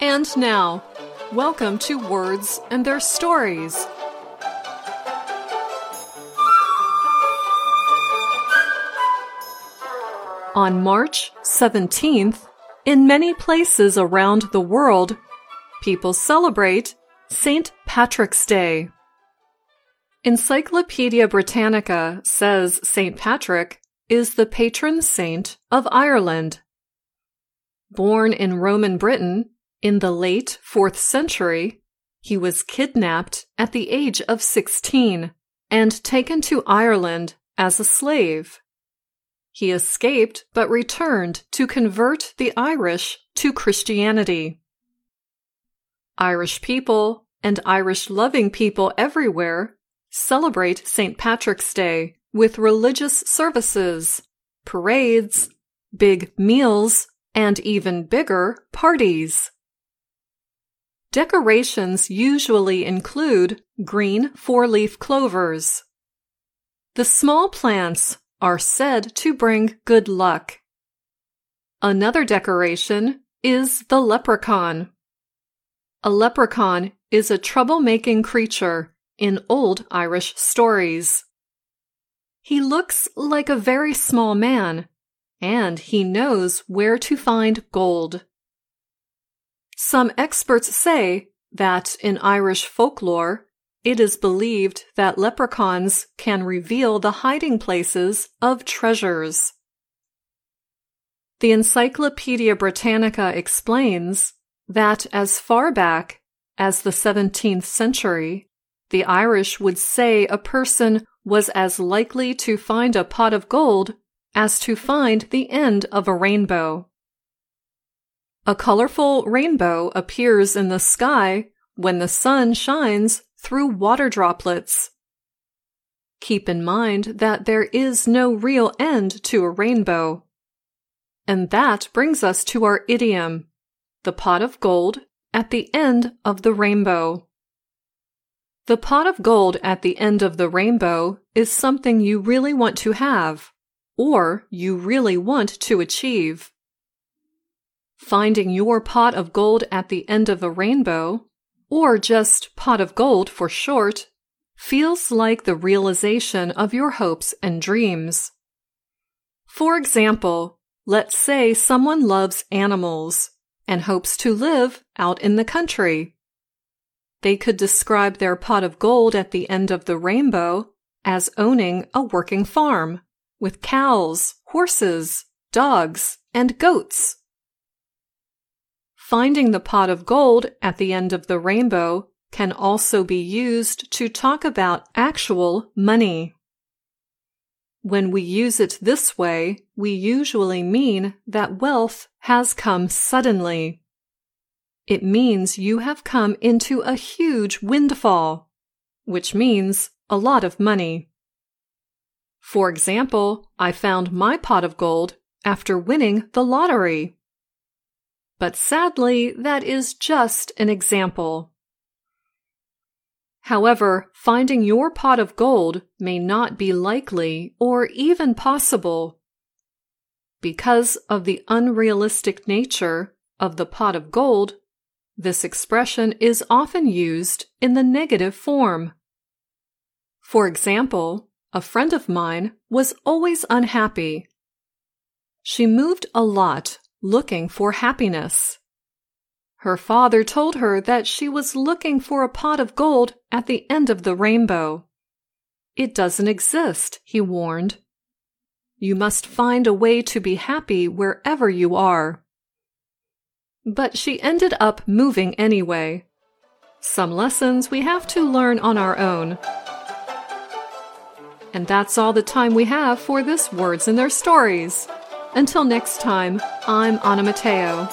And now, welcome to Words and Their Stories. On March 17th, in many places around the world, people celebrate St. Patrick's Day. Encyclopedia Britannica says St. Patrick is the patron saint of Ireland. Born in Roman Britain in the late 4th century, he was kidnapped at the age of 16 and taken to Ireland as a slave. He escaped but returned to convert the Irish to Christianity. Irish people and Irish loving people everywhere celebrate St. Patrick's Day with religious services, parades, big meals, and even bigger parties. Decorations usually include green four leaf clovers. The small plants are said to bring good luck. Another decoration is the leprechaun. A leprechaun is a troublemaking creature in old Irish stories. He looks like a very small man, and he knows where to find gold. Some experts say that in Irish folklore, it is believed that leprechauns can reveal the hiding places of treasures. The Encyclopedia Britannica explains that as far back as the 17th century, the Irish would say a person was as likely to find a pot of gold as to find the end of a rainbow. A colorful rainbow appears in the sky when the sun shines through water droplets. Keep in mind that there is no real end to a rainbow. And that brings us to our idiom, the pot of gold at the end of the rainbow. The pot of gold at the end of the rainbow is something you really want to have, or you really want to achieve. Finding your pot of gold at the end of a rainbow or just pot of gold for short, feels like the realization of your hopes and dreams. For example, let's say someone loves animals and hopes to live out in the country. They could describe their pot of gold at the end of the rainbow as owning a working farm with cows, horses, dogs, and goats. Finding the pot of gold at the end of the rainbow can also be used to talk about actual money. When we use it this way, we usually mean that wealth has come suddenly. It means you have come into a huge windfall, which means a lot of money. For example, I found my pot of gold after winning the lottery. But sadly, that is just an example. However, finding your pot of gold may not be likely or even possible. Because of the unrealistic nature of the pot of gold, this expression is often used in the negative form. For example, a friend of mine was always unhappy. She moved a lot looking for happiness. Her father told her that she was looking for a pot of gold at the end of the rainbow. It doesn't exist, he warned. You must find a way to be happy wherever you are. But she ended up moving anyway. Some lessons we have to learn on our own. And that's all the time we have for this Words and Their Stories. Until next time, I'm Anna Matteo.